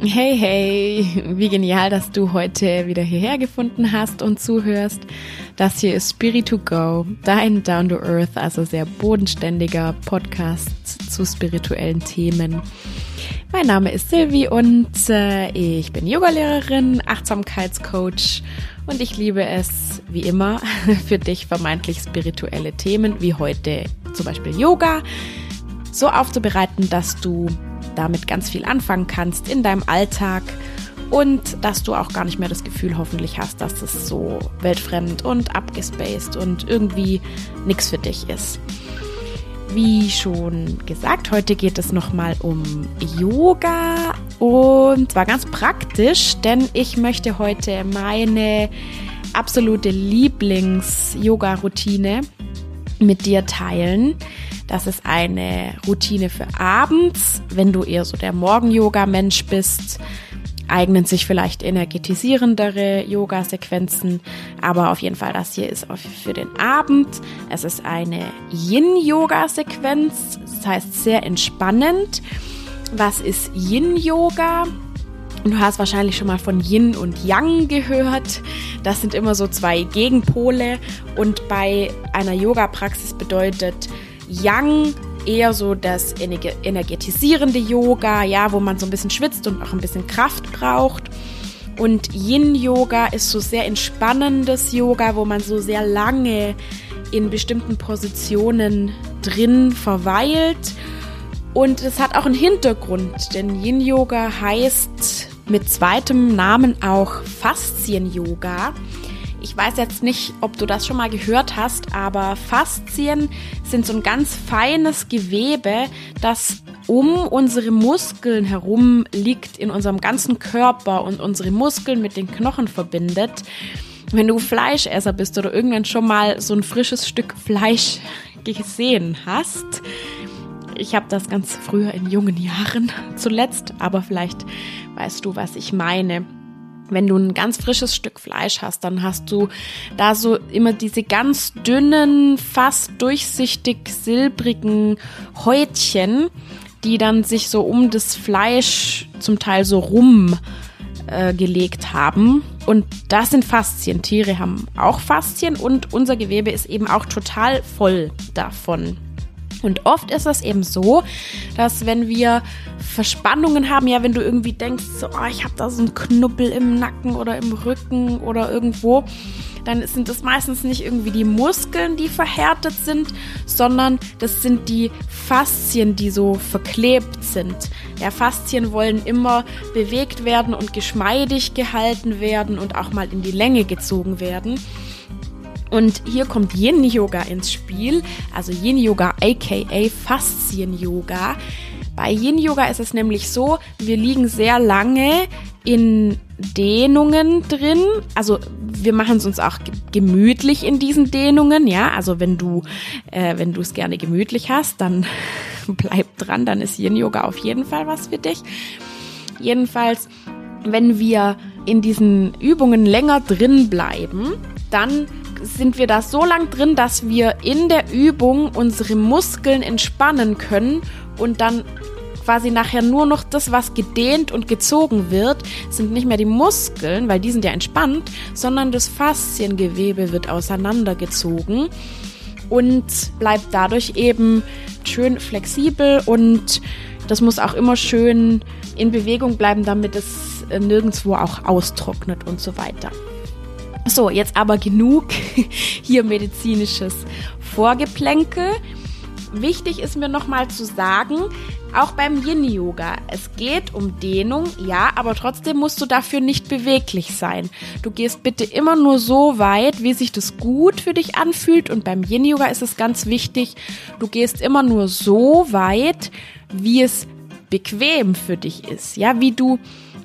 Hey, hey, wie genial, dass du heute wieder hierher gefunden hast und zuhörst. Das hier ist Spirit to Go, dein Down to Earth, also sehr bodenständiger Podcast zu spirituellen Themen. Mein Name ist Silvi und äh, ich bin Yogalehrerin, Achtsamkeitscoach und ich liebe es, wie immer, für dich vermeintlich spirituelle Themen wie heute zum Beispiel Yoga so aufzubereiten, dass du damit ganz viel anfangen kannst in deinem Alltag und dass du auch gar nicht mehr das Gefühl hoffentlich hast, dass es so weltfremd und abgespaced und irgendwie nichts für dich ist. Wie schon gesagt, heute geht es nochmal um Yoga und zwar ganz praktisch, denn ich möchte heute meine absolute Lieblings-Yoga-Routine mit dir teilen. Das ist eine Routine für abends, wenn du eher so der Morgen-Yoga-Mensch bist eignen sich vielleicht energetisierendere Yoga-Sequenzen, aber auf jeden Fall das hier ist für den Abend. Es ist eine Yin-Yoga-Sequenz, das heißt sehr entspannend. Was ist Yin-Yoga? Du hast wahrscheinlich schon mal von Yin und Yang gehört. Das sind immer so zwei Gegenpole und bei einer Yoga-Praxis bedeutet Yang eher so das energetisierende Yoga, ja, wo man so ein bisschen schwitzt und auch ein bisschen Kraft braucht. Und Yin-Yoga ist so sehr entspannendes Yoga, wo man so sehr lange in bestimmten Positionen drin verweilt. Und es hat auch einen Hintergrund, denn Yin-Yoga heißt mit zweitem Namen auch Faszien-Yoga. Ich weiß jetzt nicht, ob du das schon mal gehört hast, aber Faszien sind so ein ganz feines Gewebe, das um unsere Muskeln herum liegt in unserem ganzen Körper und unsere Muskeln mit den Knochen verbindet. Wenn du Fleischesser bist oder irgendwann schon mal so ein frisches Stück Fleisch gesehen hast, ich habe das ganz früher in jungen Jahren zuletzt, aber vielleicht weißt du, was ich meine wenn du ein ganz frisches Stück Fleisch hast, dann hast du da so immer diese ganz dünnen, fast durchsichtig silbrigen Häutchen, die dann sich so um das Fleisch zum Teil so rum äh, gelegt haben. Und das sind Faszien. Tiere haben auch Faszien und unser Gewebe ist eben auch total voll davon. Und oft ist es eben so, dass wenn wir Verspannungen haben, ja, wenn du irgendwie denkst, so, oh, ich habe da so einen Knubbel im Nacken oder im Rücken oder irgendwo, dann sind das meistens nicht irgendwie die Muskeln, die verhärtet sind, sondern das sind die Faszien, die so verklebt sind. Ja, Faszien wollen immer bewegt werden und geschmeidig gehalten werden und auch mal in die Länge gezogen werden. Und hier kommt Yin Yoga ins Spiel, also Yin Yoga aka Faszien Yoga. Bei Yin Yoga ist es nämlich so, wir liegen sehr lange in Dehnungen drin. Also wir machen es uns auch gemütlich in diesen Dehnungen, ja. Also wenn du, äh, wenn du es gerne gemütlich hast, dann bleib dran, dann ist Yin Yoga auf jeden Fall was für dich. Jedenfalls, wenn wir in diesen Übungen länger drin bleiben, dann sind wir da so lang drin, dass wir in der Übung unsere Muskeln entspannen können und dann quasi nachher nur noch das, was gedehnt und gezogen wird, sind nicht mehr die Muskeln, weil die sind ja entspannt, sondern das Fasziengewebe wird auseinandergezogen und bleibt dadurch eben schön flexibel und das muss auch immer schön in Bewegung bleiben, damit es nirgendwo auch austrocknet und so weiter. So, jetzt aber genug hier medizinisches Vorgeplänkel. Wichtig ist mir nochmal zu sagen, auch beim Yin-Yoga, es geht um Dehnung, ja, aber trotzdem musst du dafür nicht beweglich sein. Du gehst bitte immer nur so weit, wie sich das gut für dich anfühlt und beim Yin-Yoga ist es ganz wichtig, du gehst immer nur so weit, wie es bequem für dich ist, ja, wie du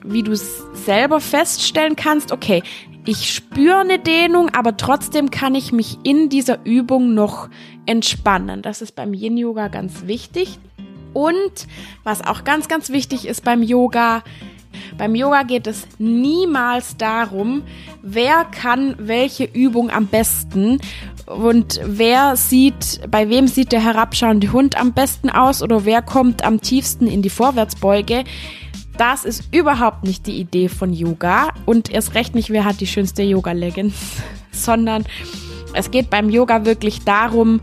wie du selber feststellen kannst, okay, ich spüre eine Dehnung, aber trotzdem kann ich mich in dieser Übung noch entspannen. Das ist beim Yin Yoga ganz wichtig. Und was auch ganz, ganz wichtig ist beim Yoga, beim Yoga geht es niemals darum, wer kann welche Übung am besten und wer sieht, bei wem sieht der herabschauende Hund am besten aus oder wer kommt am tiefsten in die Vorwärtsbeuge. Das ist überhaupt nicht die Idee von Yoga und erst recht nicht, wer hat die schönste Yoga-Leggings, sondern es geht beim Yoga wirklich darum,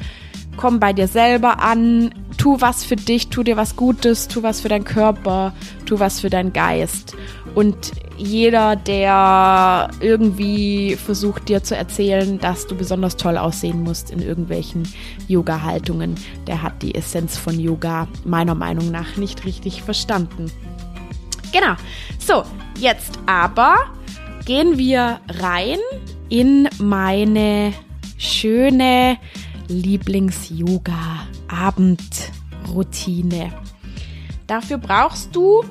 komm bei dir selber an, tu was für dich, tu dir was Gutes, tu was für deinen Körper, tu was für deinen Geist. Und jeder, der irgendwie versucht dir zu erzählen, dass du besonders toll aussehen musst in irgendwelchen Yoga-Haltungen, der hat die Essenz von Yoga meiner Meinung nach nicht richtig verstanden. Genau. So, jetzt aber gehen wir rein in meine schöne Lieblings-Yoga-Abendroutine. Dafür brauchst du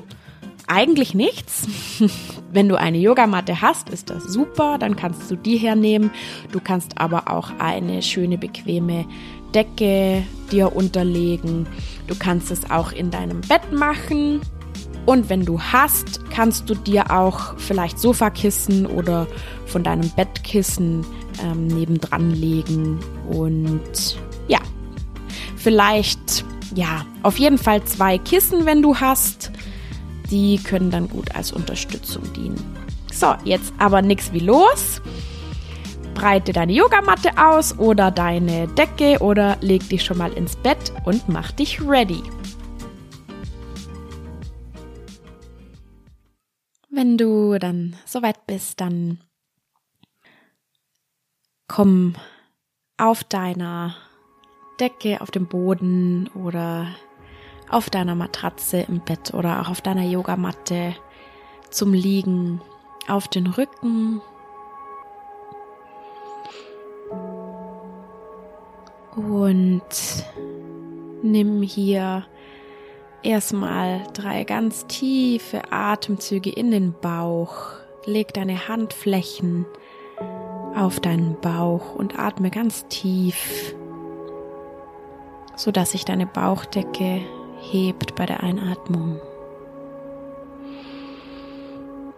eigentlich nichts. Wenn du eine Yogamatte hast, ist das super, dann kannst du die hernehmen. Du kannst aber auch eine schöne, bequeme Decke dir unterlegen. Du kannst es auch in deinem Bett machen. Und wenn du hast, kannst du dir auch vielleicht Sofakissen oder von deinem Bettkissen ähm, nebendran legen. Und ja, vielleicht, ja, auf jeden Fall zwei Kissen, wenn du hast. Die können dann gut als Unterstützung dienen. So, jetzt aber nichts wie los. Breite deine Yogamatte aus oder deine Decke oder leg dich schon mal ins Bett und mach dich ready. Wenn du dann soweit bist, dann komm auf deiner Decke, auf dem Boden oder auf deiner Matratze im Bett oder auch auf deiner Yogamatte zum Liegen auf den Rücken. Und nimm hier erstmal drei ganz tiefe Atemzüge in den Bauch. Leg deine Handflächen auf deinen Bauch und atme ganz tief, so dass sich deine Bauchdecke hebt bei der Einatmung.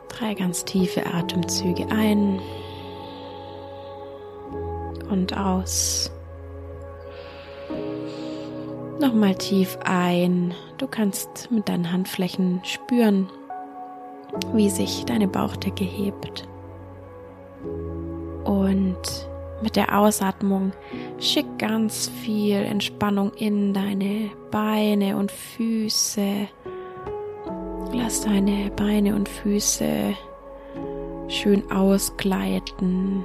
Drei ganz tiefe Atemzüge ein und aus. Nochmal tief ein. Du kannst mit deinen Handflächen spüren, wie sich deine Bauchdecke hebt. Und mit der Ausatmung schick ganz viel Entspannung in deine Beine und Füße. Lass deine Beine und Füße schön ausgleiten.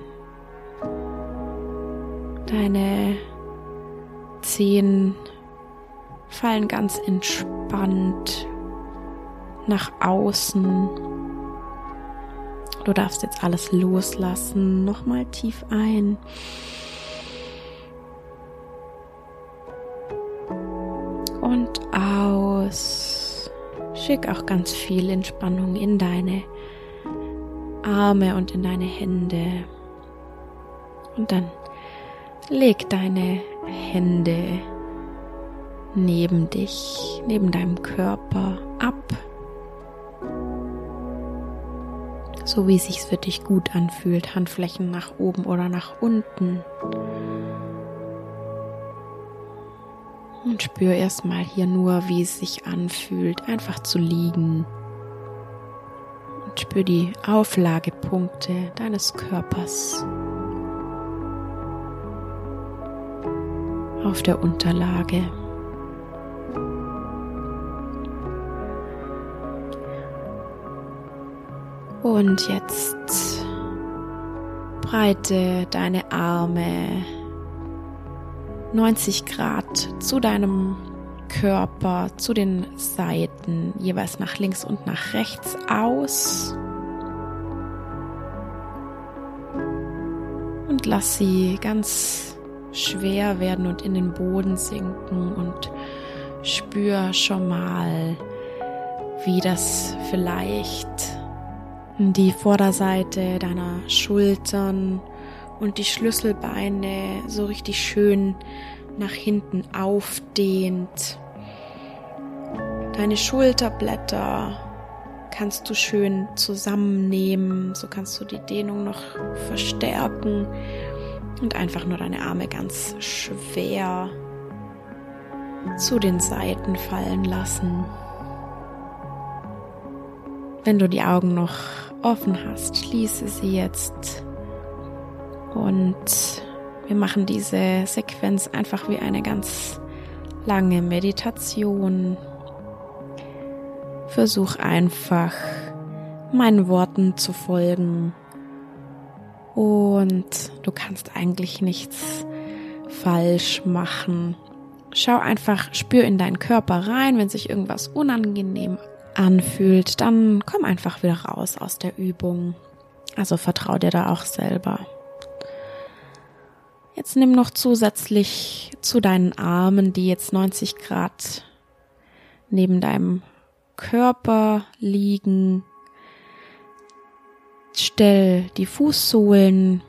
Deine Zehen fallen ganz entspannt nach außen. Du darfst jetzt alles loslassen. Nochmal tief ein. Und aus. Schick auch ganz viel Entspannung in deine Arme und in deine Hände. Und dann leg deine Hände neben dich, neben deinem Körper ab so wie es sich für dich gut anfühlt, Handflächen nach oben oder nach unten. Und spür erstmal hier nur, wie es sich anfühlt, einfach zu liegen. Und spür die Auflagepunkte deines Körpers auf der Unterlage. Und jetzt breite deine Arme 90 Grad zu deinem Körper, zu den Seiten, jeweils nach links und nach rechts aus. Und lass sie ganz schwer werden und in den Boden sinken und spür schon mal, wie das vielleicht die Vorderseite deiner Schultern und die Schlüsselbeine so richtig schön nach hinten aufdehnt. Deine Schulterblätter kannst du schön zusammennehmen, so kannst du die Dehnung noch verstärken und einfach nur deine Arme ganz schwer zu den Seiten fallen lassen. Wenn du die Augen noch offen hast, schließe sie jetzt und wir machen diese Sequenz einfach wie eine ganz lange Meditation. Versuch einfach meinen Worten zu folgen und du kannst eigentlich nichts falsch machen. Schau einfach, spür in deinen Körper rein, wenn sich irgendwas unangenehm anfühlt, dann komm einfach wieder raus aus der Übung. Also vertrau dir da auch selber. Jetzt nimm noch zusätzlich zu deinen Armen, die jetzt 90 Grad neben deinem Körper liegen. Stell die Fußsohlen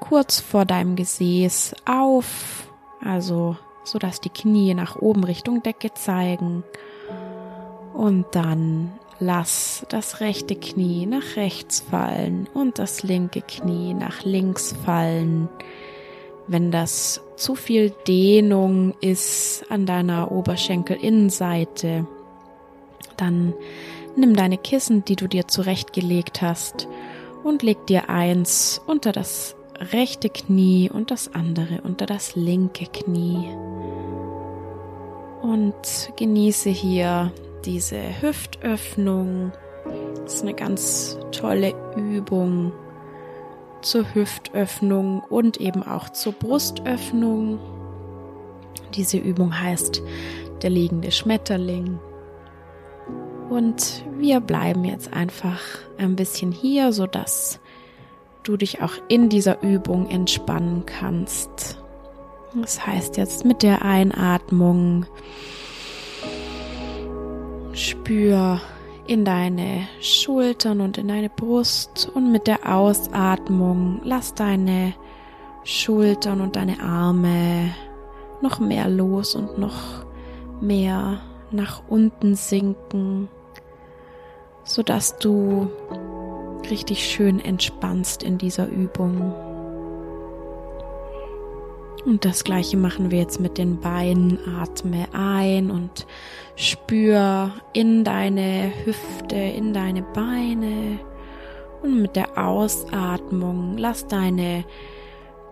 kurz vor deinem Gesäß auf, also so dass die Knie nach oben Richtung Decke zeigen und dann lass das rechte Knie nach rechts fallen und das linke Knie nach links fallen. Wenn das zu viel Dehnung ist an deiner Oberschenkelinnenseite, dann nimm deine Kissen, die du dir zurechtgelegt hast, und leg dir eins unter das rechte Knie und das andere unter das linke Knie. Und genieße hier diese Hüftöffnung. Das ist eine ganz tolle Übung zur Hüftöffnung und eben auch zur Brustöffnung. Diese Übung heißt der liegende Schmetterling. Und wir bleiben jetzt einfach ein bisschen hier, so dass du dich auch in dieser Übung entspannen kannst. Das heißt jetzt mit der Einatmung Spür in deine Schultern und in deine Brust und mit der Ausatmung lass deine Schultern und deine Arme noch mehr los und noch mehr nach unten sinken, so dass du richtig schön entspannst in dieser Übung. Und das gleiche machen wir jetzt mit den Beinen. Atme ein und spür in deine Hüfte, in deine Beine. Und mit der Ausatmung lass deine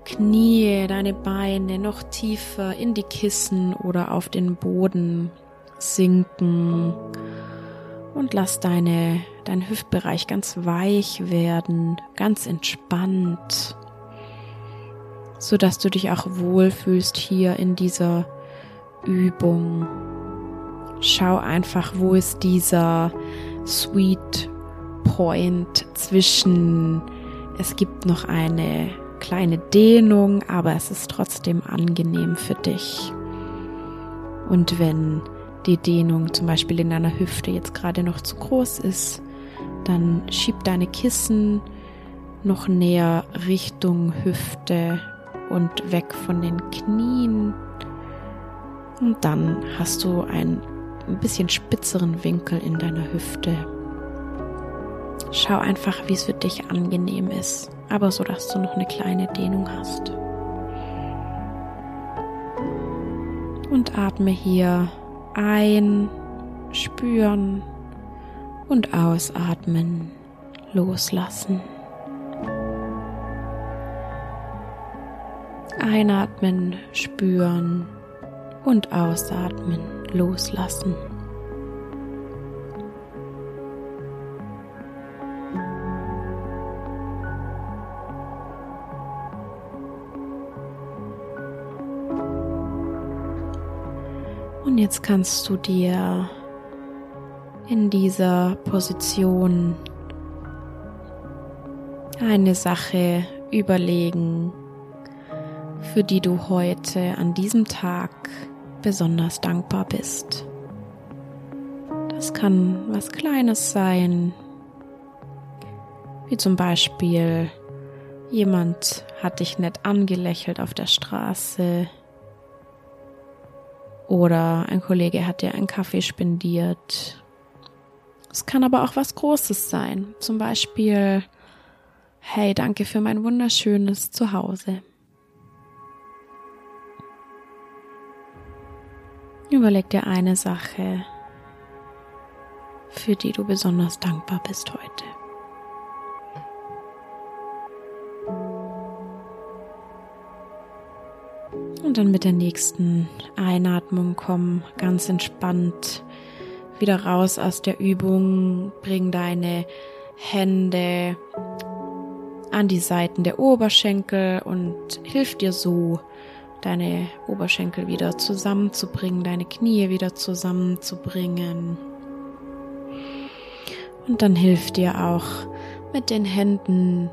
Knie, deine Beine noch tiefer in die Kissen oder auf den Boden sinken. Und lass deine, dein Hüftbereich ganz weich werden, ganz entspannt so dass du dich auch wohlfühlst hier in dieser Übung. Schau einfach, wo ist dieser Sweet Point zwischen, es gibt noch eine kleine Dehnung, aber es ist trotzdem angenehm für dich. Und wenn die Dehnung zum Beispiel in deiner Hüfte jetzt gerade noch zu groß ist, dann schieb deine Kissen noch näher Richtung Hüfte und weg von den Knien. Und dann hast du einen ein bisschen spitzeren Winkel in deiner Hüfte. Schau einfach, wie es für dich angenehm ist, aber so, dass du noch eine kleine Dehnung hast. Und atme hier ein, spüren und ausatmen, loslassen. Einatmen, spüren und ausatmen, loslassen. Und jetzt kannst du dir in dieser Position eine Sache überlegen, für die du heute an diesem Tag besonders dankbar bist. Das kann was Kleines sein, wie zum Beispiel jemand hat dich nett angelächelt auf der Straße oder ein Kollege hat dir einen Kaffee spendiert. Es kann aber auch was Großes sein, zum Beispiel, hey, danke für mein wunderschönes Zuhause. Überleg dir eine Sache, für die du besonders dankbar bist heute. Und dann mit der nächsten Einatmung komm ganz entspannt wieder raus aus der Übung. Bring deine Hände an die Seiten der Oberschenkel und hilf dir so, deine Oberschenkel wieder zusammenzubringen, deine Knie wieder zusammenzubringen. Und dann hilft dir auch mit den Händen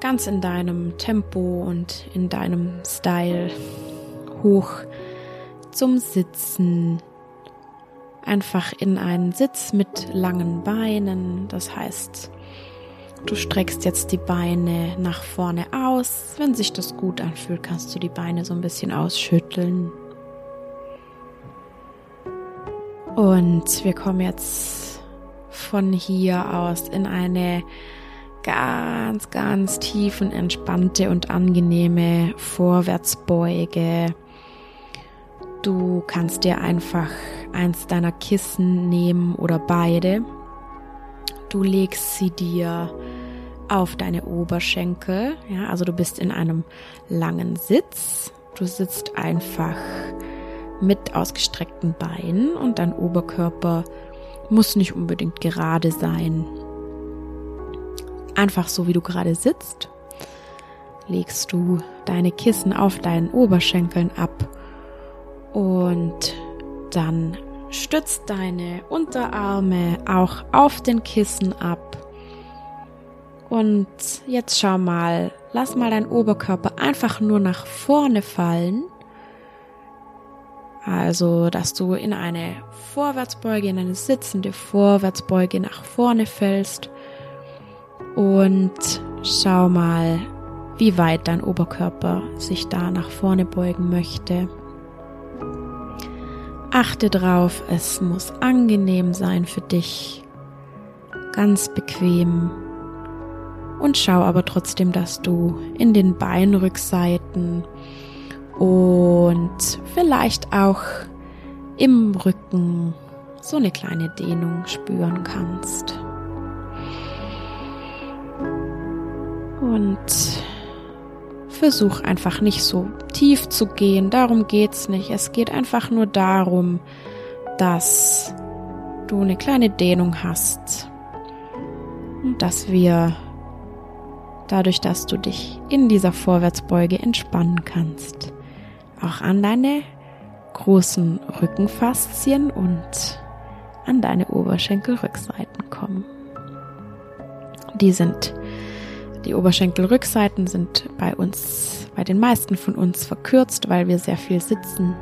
ganz in deinem Tempo und in deinem Style hoch zum Sitzen. Einfach in einen Sitz mit langen Beinen. Das heißt, du streckst jetzt die Beine nach vorne aus. Wenn sich das gut anfühlt, kannst du die Beine so ein bisschen ausschütteln. Und wir kommen jetzt von hier aus in eine ganz, ganz tiefen, entspannte und angenehme Vorwärtsbeuge. Du kannst dir einfach eins deiner Kissen nehmen oder beide. Du legst sie dir auf deine Oberschenkel. Ja, also du bist in einem langen Sitz. Du sitzt einfach mit ausgestreckten Beinen und dein Oberkörper muss nicht unbedingt gerade sein. Einfach so wie du gerade sitzt, legst du deine Kissen auf deinen Oberschenkeln ab und dann stützt deine Unterarme auch auf den Kissen ab. Und jetzt schau mal, lass mal deinen Oberkörper einfach nur nach vorne fallen. Also, dass du in eine Vorwärtsbeuge, in eine sitzende Vorwärtsbeuge nach vorne fällst. Und schau mal, wie weit dein Oberkörper sich da nach vorne beugen möchte. Achte drauf, es muss angenehm sein für dich, ganz bequem. Und schau aber trotzdem, dass du in den Beinrückseiten und vielleicht auch im Rücken so eine kleine Dehnung spüren kannst. Und versuch einfach nicht so tief zu gehen. Darum geht's nicht. Es geht einfach nur darum, dass du eine kleine Dehnung hast. Und dass wir dadurch, dass du dich in dieser Vorwärtsbeuge entspannen kannst, auch an deine großen Rückenfaszien und an deine Oberschenkelrückseiten kommen. Die sind die Oberschenkelrückseiten sind bei uns, bei den meisten von uns verkürzt, weil wir sehr viel sitzen.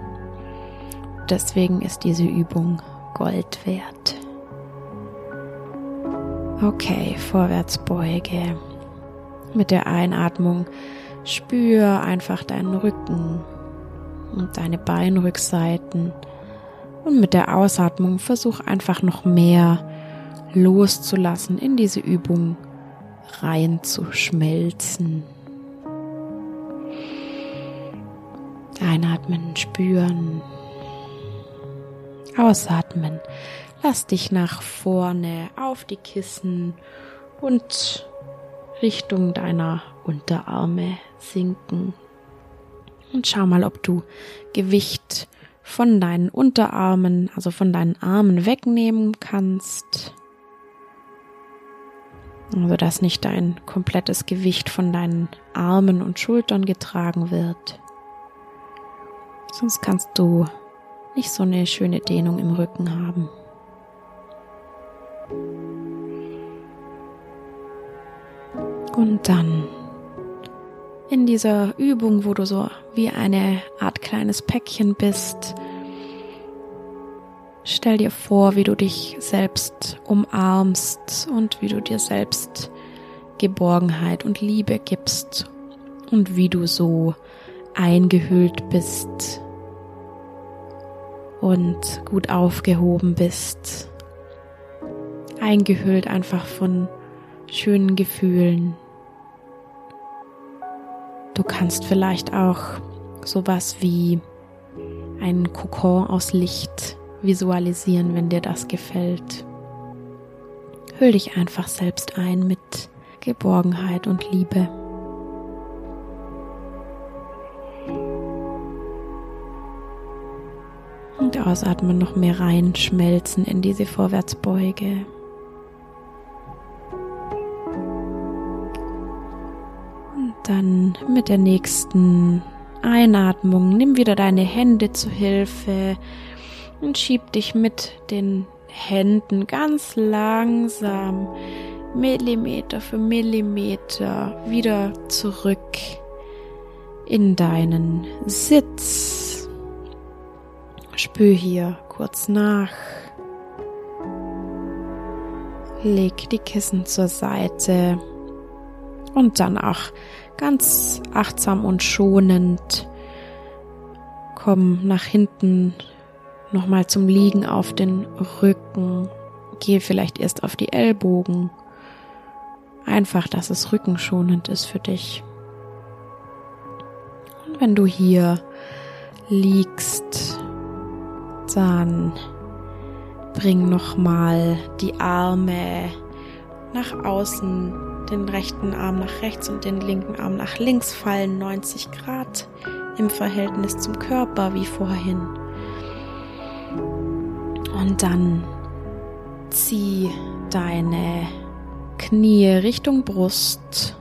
Deswegen ist diese Übung Gold wert. Okay, Vorwärtsbeuge. Mit der Einatmung spür einfach deinen Rücken und deine Beinrückseiten. Und mit der Ausatmung versuch einfach noch mehr loszulassen in diese Übung reinzuschmelzen. Einatmen, spüren. Ausatmen. Lass dich nach vorne auf die Kissen und Richtung deiner Unterarme sinken. Und schau mal, ob du Gewicht von deinen Unterarmen, also von deinen Armen wegnehmen kannst. Also dass nicht dein komplettes Gewicht von deinen Armen und Schultern getragen wird. Sonst kannst du nicht so eine schöne Dehnung im Rücken haben. Und dann in dieser Übung, wo du so wie eine Art kleines Päckchen bist, Stell dir vor, wie du dich selbst umarmst und wie du dir selbst Geborgenheit und Liebe gibst und wie du so eingehüllt bist und gut aufgehoben bist. Eingehüllt einfach von schönen Gefühlen. Du kannst vielleicht auch sowas wie einen Kokon aus Licht visualisieren, wenn dir das gefällt. Hüll dich einfach selbst ein mit Geborgenheit und Liebe. Und ausatmen noch mehr reinschmelzen in diese Vorwärtsbeuge. Dann mit der nächsten Einatmung nimm wieder deine Hände zu Hilfe und schieb dich mit den Händen ganz langsam Millimeter für Millimeter wieder zurück in deinen Sitz. Spür hier kurz nach. Leg die Kissen zur Seite und dann auch ganz achtsam und schonend komm nach hinten nochmal zum Liegen auf den Rücken. Gehe vielleicht erst auf die Ellbogen. Einfach, dass es rückenschonend ist für dich. Und wenn du hier liegst, dann bring nochmal die Arme nach außen, den rechten Arm nach rechts und den linken Arm nach links fallen, 90 Grad im Verhältnis zum Körper wie vorhin. Und dann zieh deine Knie Richtung Brust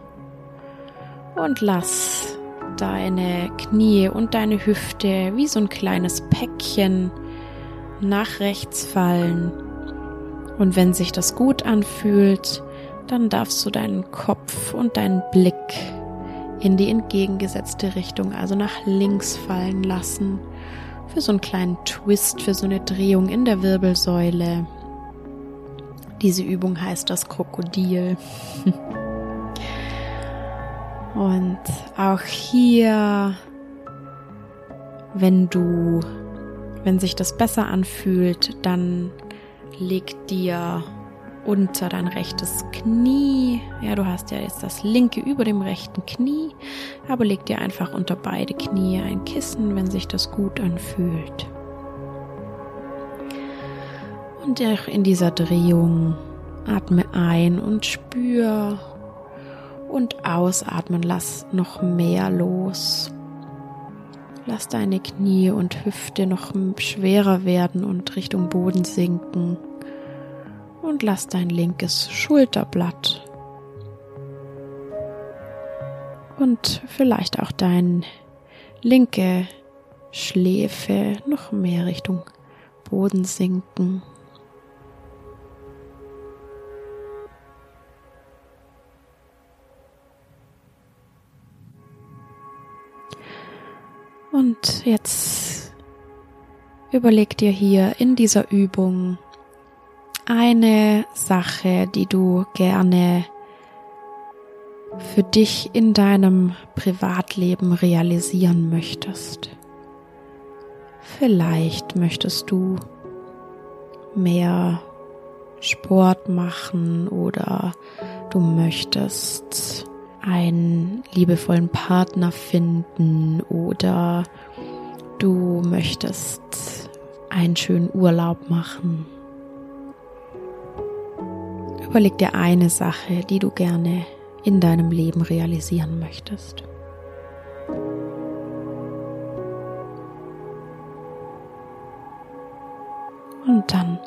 und lass deine Knie und deine Hüfte wie so ein kleines Päckchen nach rechts fallen. Und wenn sich das gut anfühlt, dann darfst du deinen Kopf und deinen Blick in die entgegengesetzte Richtung, also nach links fallen lassen für so einen kleinen Twist, für so eine Drehung in der Wirbelsäule. Diese Übung heißt das Krokodil. Und auch hier, wenn du, wenn sich das besser anfühlt, dann leg dir unter dein rechtes Knie. Ja, du hast ja jetzt das linke über dem rechten Knie, aber leg dir einfach unter beide Knie ein Kissen, wenn sich das gut anfühlt. Und in dieser Drehung atme ein und spür und ausatmen, lass noch mehr los. Lass deine Knie und Hüfte noch schwerer werden und Richtung Boden sinken und lass dein linkes Schulterblatt und vielleicht auch dein linke Schläfe noch mehr Richtung Boden sinken. Und jetzt überleg dir hier in dieser Übung, eine Sache, die du gerne für dich in deinem Privatleben realisieren möchtest. Vielleicht möchtest du mehr Sport machen oder du möchtest einen liebevollen Partner finden oder du möchtest einen schönen Urlaub machen Überleg dir eine Sache, die du gerne in deinem Leben realisieren möchtest. Und dann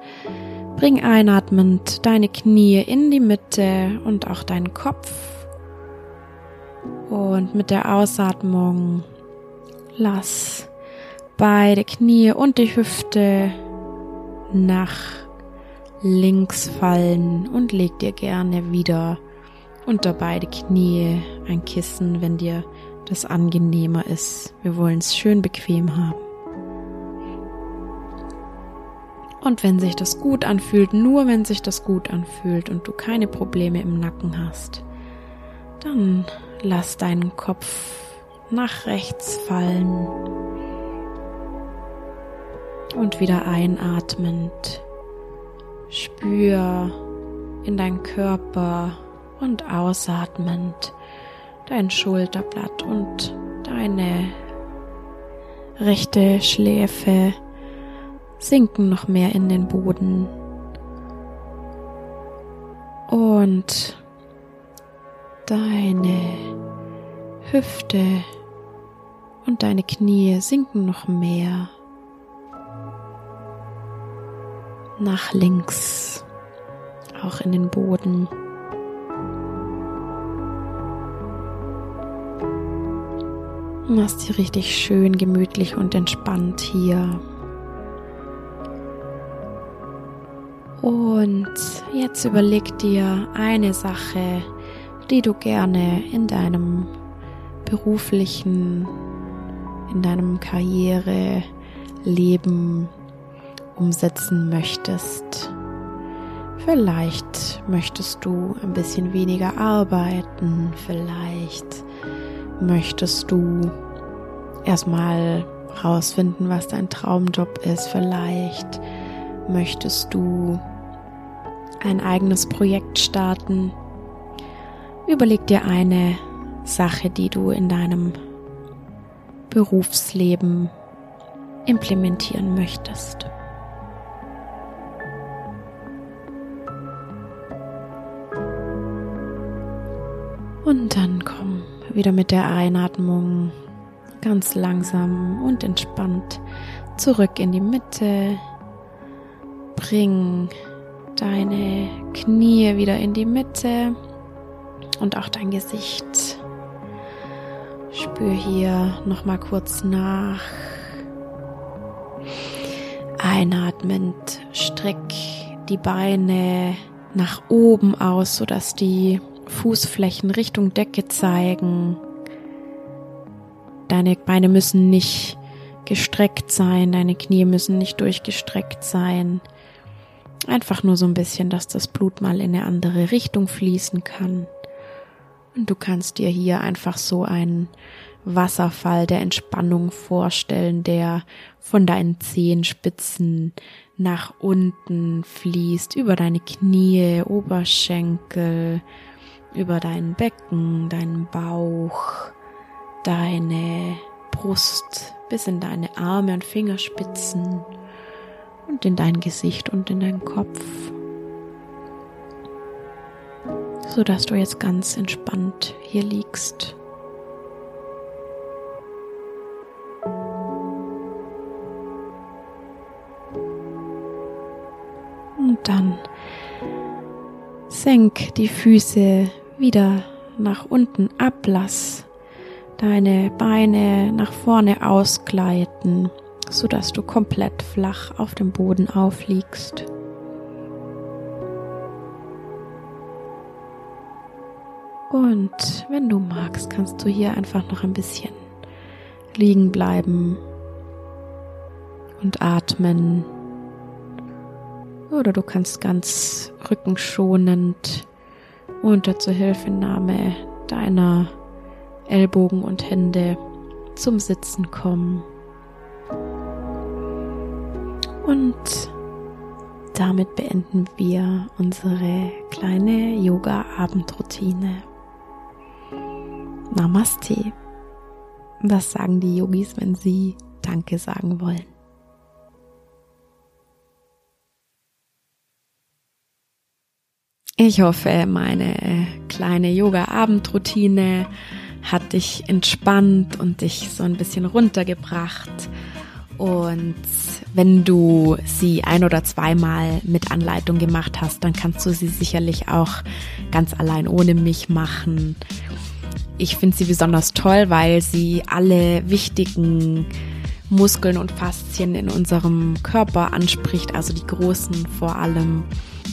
bring einatmend deine Knie in die Mitte und auch deinen Kopf. Und mit der Ausatmung lass beide Knie und die Hüfte nach links fallen und leg dir gerne wieder unter beide Knie ein Kissen, wenn dir das angenehmer ist. Wir wollen es schön bequem haben. Und wenn sich das gut anfühlt, nur wenn sich das gut anfühlt und du keine Probleme im Nacken hast, dann lass deinen Kopf nach rechts fallen und wieder einatmend Spür in deinen Körper und ausatmend dein Schulterblatt und deine rechte Schläfe sinken noch mehr in den Boden. Und deine Hüfte und deine Knie sinken noch mehr nach links, auch in den Boden. Machst dir richtig schön gemütlich und entspannt hier. Und jetzt überleg dir eine Sache, die du gerne in deinem beruflichen, in deinem Karriereleben umsetzen möchtest. Vielleicht möchtest du ein bisschen weniger arbeiten, vielleicht möchtest du erstmal rausfinden, was dein Traumjob ist, vielleicht möchtest du ein eigenes Projekt starten. Überleg dir eine Sache, die du in deinem Berufsleben implementieren möchtest. Und dann komm wieder mit der Einatmung ganz langsam und entspannt zurück in die Mitte. Bring deine Knie wieder in die Mitte und auch dein Gesicht. Spür hier noch mal kurz nach. Einatmend streck die Beine nach oben aus, sodass die Fußflächen Richtung Decke zeigen. Deine Beine müssen nicht gestreckt sein, deine Knie müssen nicht durchgestreckt sein. Einfach nur so ein bisschen, dass das Blut mal in eine andere Richtung fließen kann. Und du kannst dir hier einfach so einen Wasserfall der Entspannung vorstellen, der von deinen Zehenspitzen nach unten fließt, über deine Knie, Oberschenkel, über dein Becken, deinen Bauch, deine Brust bis in deine Arme und Fingerspitzen und in dein Gesicht und in deinen Kopf, so dass du jetzt ganz entspannt hier liegst. Und dann senk die Füße wieder nach unten ab, lass deine Beine nach vorne ausgleiten sodass du komplett flach auf dem Boden aufliegst. Und wenn du magst, kannst du hier einfach noch ein bisschen liegen bleiben und atmen. Oder du kannst ganz rückenschonend unter Zuhilfenahme deiner Ellbogen und Hände zum Sitzen kommen. Und damit beenden wir unsere kleine Yoga-Abendroutine. Namaste. Was sagen die Yogis, wenn sie Danke sagen wollen? Ich hoffe, meine kleine Yoga-Abendroutine hat dich entspannt und dich so ein bisschen runtergebracht und wenn du sie ein oder zweimal mit Anleitung gemacht hast, dann kannst du sie sicherlich auch ganz allein ohne mich machen. Ich finde sie besonders toll, weil sie alle wichtigen Muskeln und Faszien in unserem Körper anspricht, also die großen vor allem.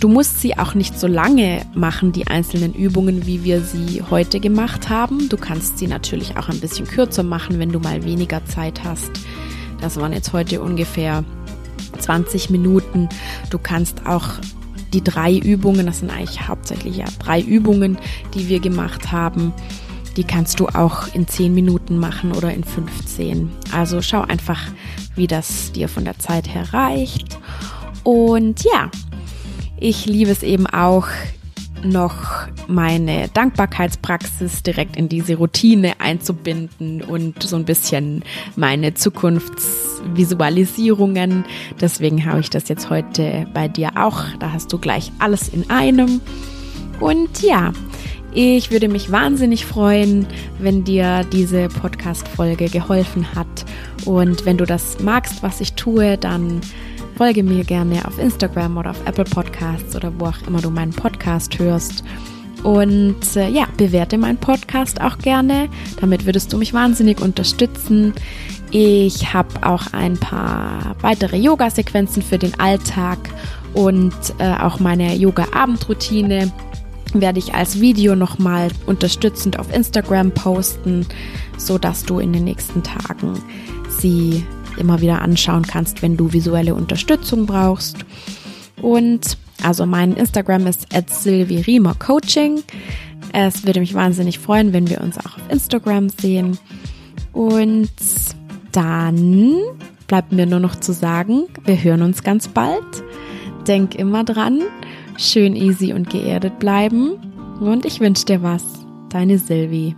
Du musst sie auch nicht so lange machen, die einzelnen Übungen, wie wir sie heute gemacht haben. Du kannst sie natürlich auch ein bisschen kürzer machen, wenn du mal weniger Zeit hast. Das waren jetzt heute ungefähr 20 Minuten. Du kannst auch die drei Übungen, das sind eigentlich hauptsächlich ja drei Übungen, die wir gemacht haben, die kannst du auch in 10 Minuten machen oder in 15. Also schau einfach, wie das dir von der Zeit her reicht. Und ja, ich liebe es eben auch, noch meine Dankbarkeitspraxis direkt in diese Routine einzubinden und so ein bisschen meine Zukunftsvisualisierungen. Deswegen habe ich das jetzt heute bei dir auch. Da hast du gleich alles in einem. Und ja, ich würde mich wahnsinnig freuen, wenn dir diese Podcast-Folge geholfen hat. Und wenn du das magst, was ich tue, dann folge mir gerne auf Instagram oder auf Apple Podcasts oder wo auch immer du meinen Podcast hörst. Und äh, ja, bewerte meinen Podcast auch gerne. Damit würdest du mich wahnsinnig unterstützen. Ich habe auch ein paar weitere Yoga-Sequenzen für den Alltag und äh, auch meine Yoga-Abendroutine werde ich als Video nochmal unterstützend auf Instagram posten, so dass du in den nächsten Tagen sie immer wieder anschauen kannst, wenn du visuelle Unterstützung brauchst. Und also mein Instagram ist at Coaching. Es würde mich wahnsinnig freuen, wenn wir uns auch auf Instagram sehen. Und dann bleibt mir nur noch zu sagen, wir hören uns ganz bald. Denk immer dran, schön easy und geerdet bleiben. Und ich wünsche dir was. Deine Silvi.